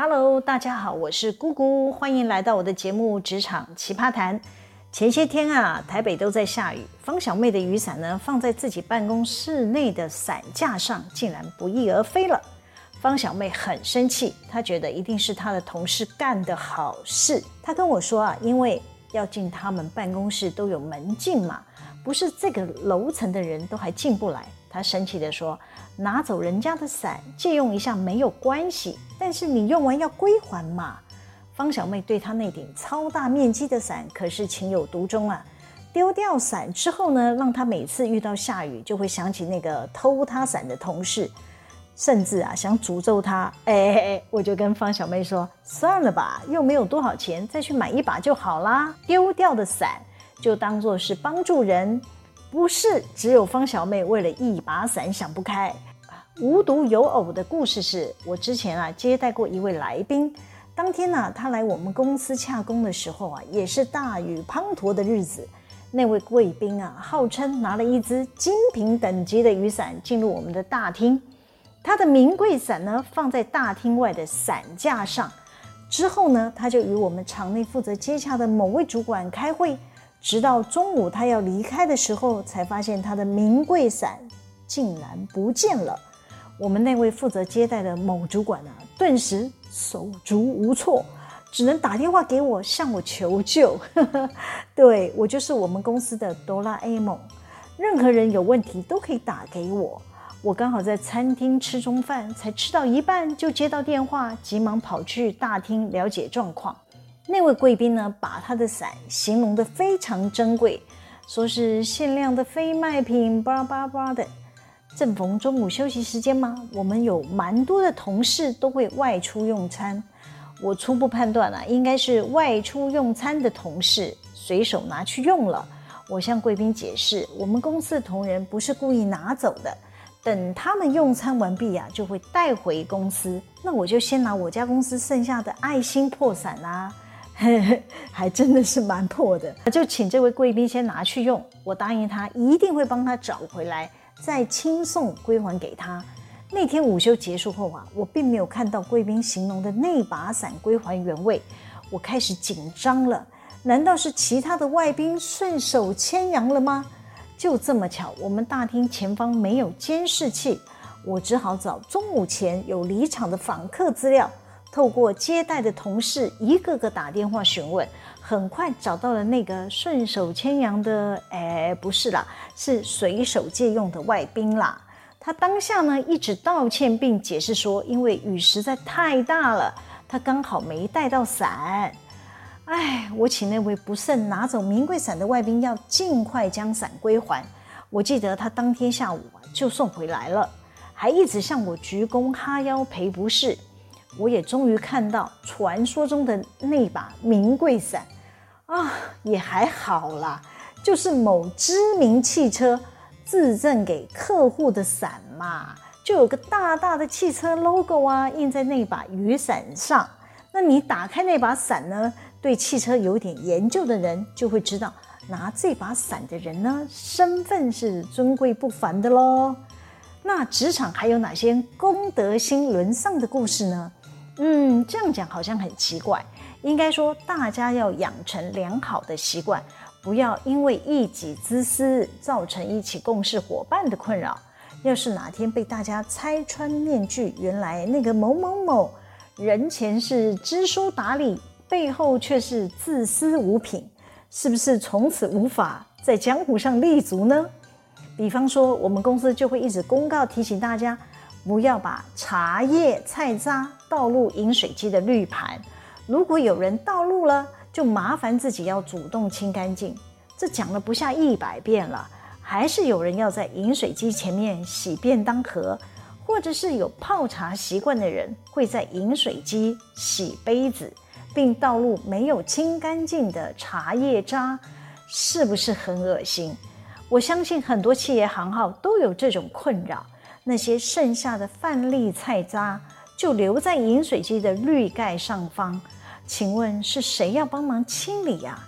Hello，大家好，我是姑姑，欢迎来到我的节目《职场奇葩谈》。前些天啊，台北都在下雨，方小妹的雨伞呢，放在自己办公室内的伞架上，竟然不翼而飞了。方小妹很生气，她觉得一定是她的同事干的好事。她跟我说啊，因为要进他们办公室都有门禁嘛，不是这个楼层的人都还进不来。他生气地说：“拿走人家的伞，借用一下没有关系，但是你用完要归还嘛。”方小妹对她那顶超大面积的伞可是情有独钟啊。丢掉伞之后呢，让她每次遇到下雨就会想起那个偷她伞的同事，甚至啊想诅咒他。哎哎哎，我就跟方小妹说：“算了吧，又没有多少钱，再去买一把就好啦。丢掉的伞就当做是帮助人。”不是只有方小妹为了一把伞想不开。无独有偶的故事是我之前啊接待过一位来宾，当天呢、他来我们公司洽公的时候啊，也是大雨滂沱的日子。那位贵宾啊，号称拿了一支精品等级的雨伞进入我们的大厅，他的名贵伞呢放在大厅外的伞架上。之后呢，他就与我们场内负责接洽的某位主管开会。直到中午，他要离开的时候，才发现他的名贵伞竟然不见了。我们那位负责接待的某主管啊，顿时手足无措，只能打电话给我，向我求救。对，我就是我们公司的哆啦 A 梦，任何人有问题都可以打给我。我刚好在餐厅吃中饭，才吃到一半就接到电话，急忙跑去大厅了解状况。那位贵宾呢，把他的伞形容得非常珍贵，说是限量的非卖品，巴拉巴拉巴的。正逢中午休息时间嘛，我们有蛮多的同事都会外出用餐。我初步判断啊，应该是外出用餐的同事随手拿去用了。我向贵宾解释，我们公司的同仁不是故意拿走的，等他们用餐完毕呀、就会带回公司。那我就先拿我家公司剩下的爱心破伞啊。还真的是蛮破的，就请这位贵宾先拿去用。我答应他一定会帮他找回来，再亲送归还给他。那天午休结束后啊，我并没有看到贵宾形容的那把伞归还原位，我开始紧张了。难道是其他的外宾顺手牵羊了吗？就这么巧，我们大厅前方没有监视器，我只好找中午前有离场的访客资料。透过接待的同事一个个打电话询问，很快找到了那个顺手牵羊的，哎，不是啦，是随手借用的外宾啦。他当下呢一直道歉并解释说，因为雨实在太大了，他刚好没带到伞。哎，我请那位不慎拿走名贵伞的外宾要尽快将伞归还。我记得他当天下午就送回来了，还一直向我鞠躬哈腰赔不是。我也终于看到传说中的那把名贵伞啊，也还好啦，就是某知名汽车自赠给客户的伞嘛，就有个大大的汽车 logo 啊，印在那把雨伞上。那你打开那把伞呢，对汽车有点研究的人就会知道，拿这把伞的人呢，身份是尊贵不凡的喽。那职场还有哪些公德心沦丧的故事呢？嗯，这样讲好像很奇怪。应该说，大家要养成良好的习惯，不要因为一己之私造成一起共事伙伴的困扰。要是哪天被大家拆穿面具，原来那个某某某人前是知书达理，背后却是自私无品，是不是从此无法在江湖上立足呢？比方说，我们公司就会一直公告提醒大家。不要把茶叶、菜渣倒入饮水机的滤盘。如果有人倒入了，就麻烦自己要主动清干净。这讲了不下一百遍了，还是有人要在饮水机前面洗便当盒，或者是有泡茶习惯的人会在饮水机洗杯子，并倒入没有清干净的茶叶渣，是不是很恶心？我相信很多企业行号都有这种困扰。那些剩下的饭粒菜渣就留在饮水机的滤盖上方，请问是谁要帮忙清理呀？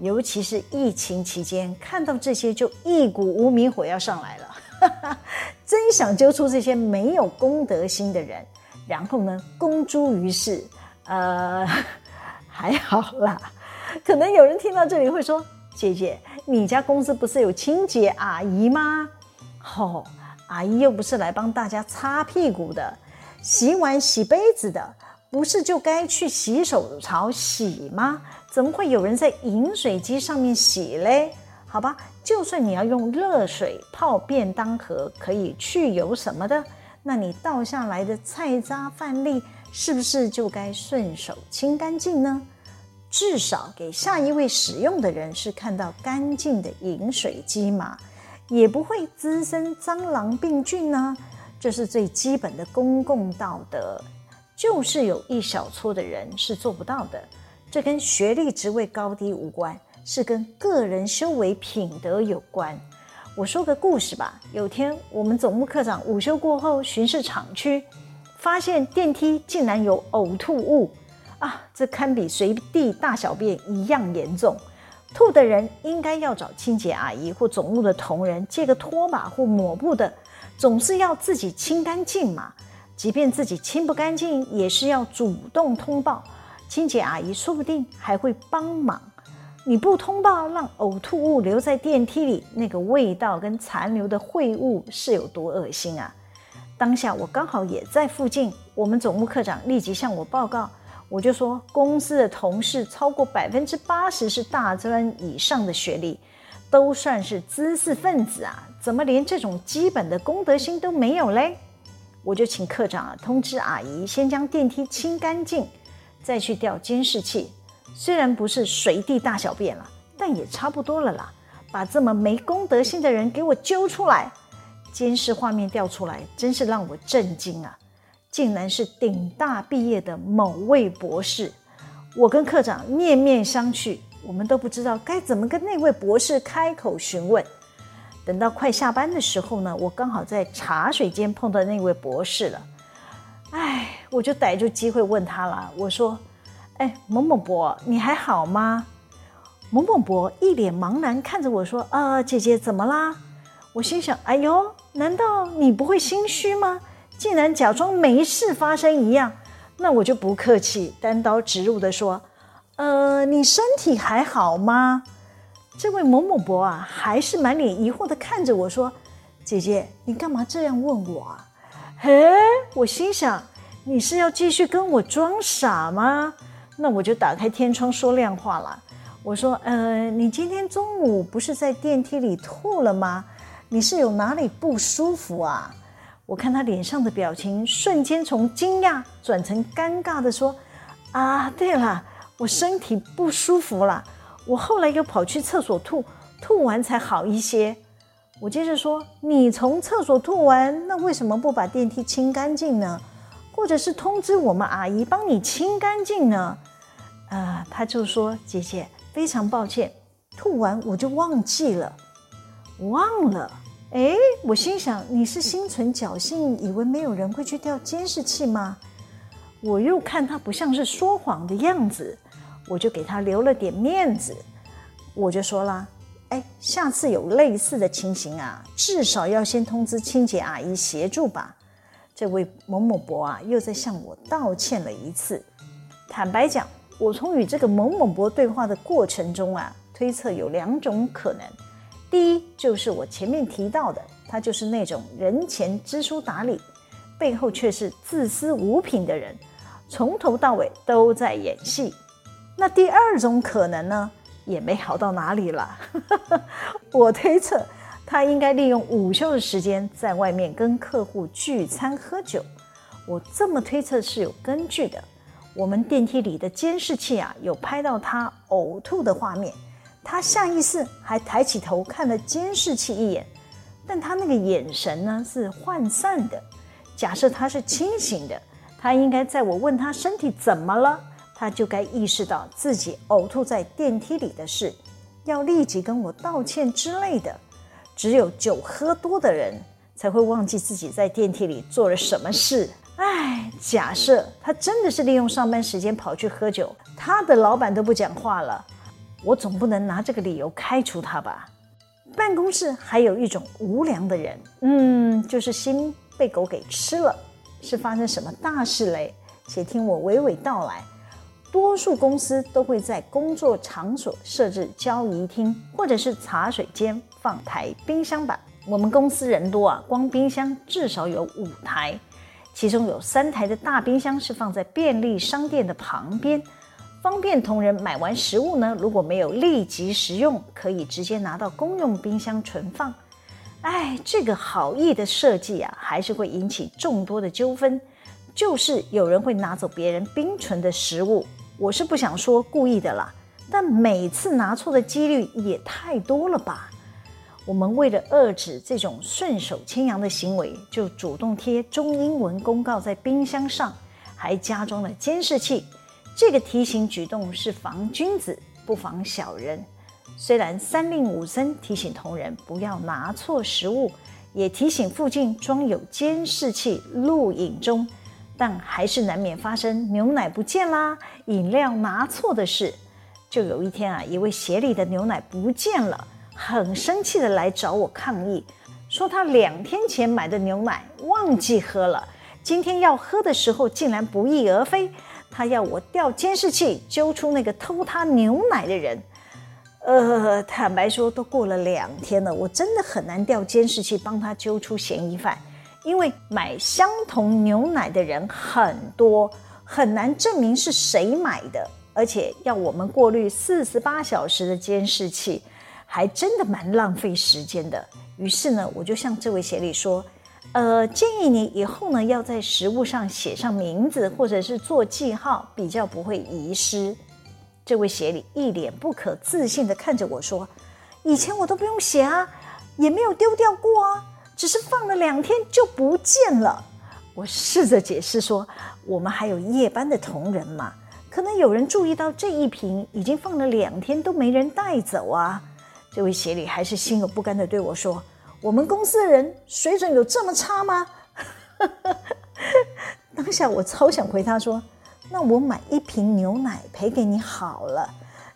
尤其是疫情期间，看到这些就一股无名火要上来了，真想揪出这些没有公德心的人。然后呢，公诸于世。呃，还好啦。可能有人听到这里会说：“姐姐，你家公司不是有清洁阿姨吗？哦，阿姨又不是来帮大家擦屁股的，洗碗洗杯子的，不是就该去洗手槽洗吗？怎么会有人在饮水机上面洗嘞？好吧，就算你要用热水泡便当盒，可以去油什么的，那你倒下来的菜渣饭粒，是不是就该顺手清干净呢？”至少给下一位使用的人是看到干净的饮水机嘛，也不会滋生蟑螂病菌呢。这是最基本的公共道德，就是有一小撮的人是做不到的。这跟学历、职位高低无关，是跟个人修为品德有关。我说个故事吧。有天我们总务科长午休过后巡视厂区，发现电梯竟然有呕吐物。啊，这堪比随地大小便一样严重。吐的人应该要找清洁阿姨或总务的同仁借个拖把或抹布的，总是要自己清干净嘛。即便自己清不干净，也是要主动通报，清洁阿姨说不定还会帮忙。你不通报，让呕吐物留在电梯里，那个味道跟残留的秽物是有多恶心啊！当下我刚好也在附近，我们总务科长立即向我报告。我就说，公司的同事超过百分之八十是大专以上的学历，都算是知识分子啊，怎么连这种基本的公德心都没有嘞？我就请科长啊通知阿姨，先将电梯清干净，再去调监视器。虽然不是随地大小便了，但也差不多了啦。把这么没公德心的人给我揪出来！监视画面调出来，真是让我震惊啊！竟然是顶大毕业的某位博士，我跟科长面面相觑，我们都不知道该怎么跟那位博士开口询问。等到快下班的时候呢，我刚好在茶水间碰到那位博士了，哎，我就逮住机会问他了，我说：“哎，某某博，你还好吗？”某某博一脸茫然看着我说：“啊、姐姐怎么啦？”我心想：“哎呦，难道你不会心虚吗？”竟然假装没事发生一样，那我就不客气，单刀直入的说：“呃，你身体还好吗？”这位某某伯啊，还是满脸疑惑的看着我说：“姐姐，你干嘛这样问我啊？”嘿，我心想，你是要继续跟我装傻吗？那我就打开天窗说亮话了，我说：“呃，你今天中午不是在电梯里吐了吗？你是有哪里不舒服啊？”我看他脸上的表情，瞬间从惊讶转成尴尬的说：“啊，对了，我身体不舒服了，我后来又跑去厕所吐，吐完才好一些。”我接着说：“你从厕所吐完，那为什么不把电梯清干净呢？或者是通知我们阿姨帮你清干净呢？”啊，他就说：“姐姐，非常抱歉，吐完我就忘记了，忘了。”哎，我心想，你是心存侥幸，以为没有人会去调监视器吗？我又看他不像是说谎的样子，我就给他留了点面子，我就说了，哎，下次有类似的情形啊，至少要先通知清洁阿姨协助吧。这位某某博啊，又在向我道歉了一次。坦白讲，我从与这个某某博对话的过程中啊，推测有两种可能。第一就是我前面提到的，他就是那种人前知书达理，背后却是自私无品的人，从头到尾都在演戏。那第二种可能呢，也没好到哪里了。我推测他应该利用午休的时间在外面跟客户聚餐喝酒。我这么推测是有根据的。我们电梯里的监视器啊，有拍到他呕吐的画面。他下意识还抬起头看了监视器一眼，但他那个眼神呢，是涣散的。假设他是清醒的，他应该在我问他身体怎么了，他就该意识到自己呕吐在电梯里的事，要立即跟我道歉之类的。只有酒喝多的人才会忘记自己在电梯里做了什么事。唉，假设他真的是利用上班时间跑去喝酒，他的老板都不讲话了。我总不能拿这个理由开除他吧？办公室还有一种无良的人，嗯，就是心被狗给吃了。是发生什么大事嘞？且听我娓娓道来。多数公司都会在工作场所设置交谊厅，或者是茶水间放台冰箱吧。我们公司人多啊，光冰箱至少有五台，其中有三台的大冰箱是放在便利商店的旁边，方便同仁买完食物呢，如果没有立即食用，可以直接拿到公用冰箱存放。哎，这个好意的设计啊，还是会引起众多的纠纷，就是有人会拿走别人冰存的食物。我是不想说故意的啦，但每次拿错的几率也太多了吧。我们为了遏制这种顺手牵羊的行为，就主动贴中英文公告在冰箱上，还加装了监视器。这个提醒举动是防君子不防小人。虽然三令五申提醒同仁不要拿错食物，也提醒附近装有监视器录影中，但还是难免发生牛奶不见啦、饮料拿错的事。就有一天啊，一位协理的牛奶不见了。很生气的来找我抗议，说他两天前买的牛奶忘记喝了，今天要喝的时候竟然不翼而飞。他要我调监视器揪出那个偷他牛奶的人。呃，坦白说，都过了两天了，我真的很难调监视器帮他揪出嫌疑犯，因为买相同牛奶的人很多，很难证明是谁买的，而且要我们过滤四十八小时的监视器。还真的蛮浪费时间的。于是呢，我就向这位协理说：“呃，建议你以后呢要在食物上写上名字，或者是做记号，比较不会遗失。”这位协理一脸不可置信地看着我说：“以前我都不用写啊，也没有丢掉过啊，只是放了两天就不见了。”我试着解释说：“我们还有夜班的同仁嘛，可能有人注意到这一瓶已经放了两天都没人带走啊。”这位协理还是心有不甘地对我说：“我们公司的人水准有这么差吗？” 当下我超想回他说：“那我买一瓶牛奶赔给你好了。”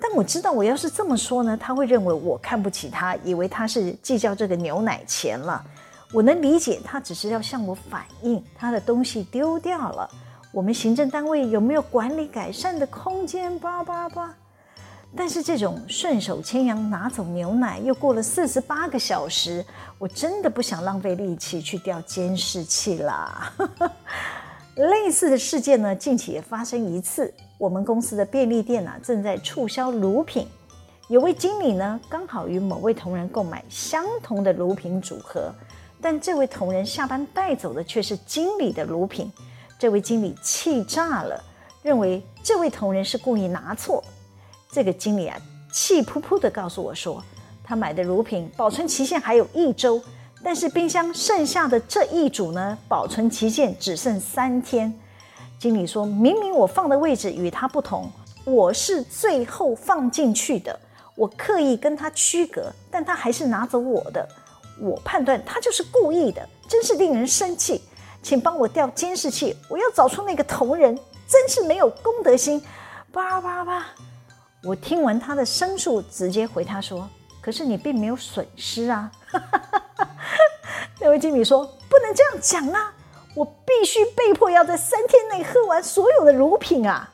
但我知道我要是这么说呢，他会认为我看不起他，以为他是计较这个牛奶钱了。我能理解他只是要向我反映他的东西丢掉了。我们行政单位有没有管理改善的空间？叭叭叭。但是这种顺手牵羊拿走牛奶，又过了四十八个小时，我真的不想浪费力气去调监视器啦。类似的事件呢，近期也发生一次。我们公司的便利店啊，正在促销乳品，有位经理呢，刚好与某位同仁购买相同的乳品组合，但这位同仁下班带走的却是经理的乳品。这位经理气炸了，认为这位同仁是故意拿错。这个经理啊，气扑扑地告诉我说，他买的乳品保存期限还有一周，但是冰箱剩下的这一组呢，保存期限只剩三天。经理说，明明我放的位置与他不同，我是最后放进去的，我刻意跟他区隔，但他还是拿走我的，我判断他就是故意的，真是令人生气，请帮我调监视器，我要找出那个同仁，真是没有公德心，叭叭叭。我听完他的申诉，直接回他说：“可是你并没有损失啊！”那位经理说：“不能这样讲啊！我必须被迫要在三天内喝完所有的乳品啊！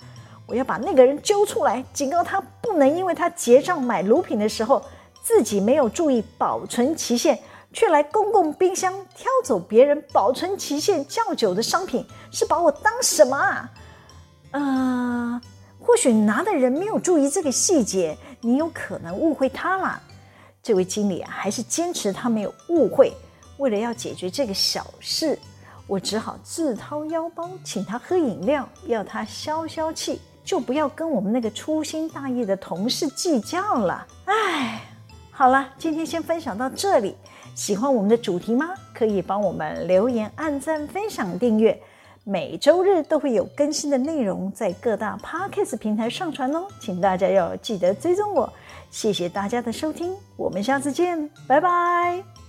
我要把那个人揪出来，警告他不能因为他结账买乳品的时候自己没有注意保存期限，却来公共冰箱挑走别人保存期限较久的商品，是把我当什么啊？”呃。或许拿的人没有注意这个细节，你有可能误会他了。这位经理啊，还是坚持他没有误会。为了要解决这个小事，我只好自掏腰包请他喝饮料，要他消消气，就不要跟我们那个粗心大意的同事计较了。唉，好了，今天先分享到这里。喜欢我们的主题吗？可以帮我们留言、按赞、分享、订阅。每周日都会有更新的内容在各大 Podcast 平台上传哦，请大家要记得追踪我。谢谢大家的收听，我们下次见，拜拜。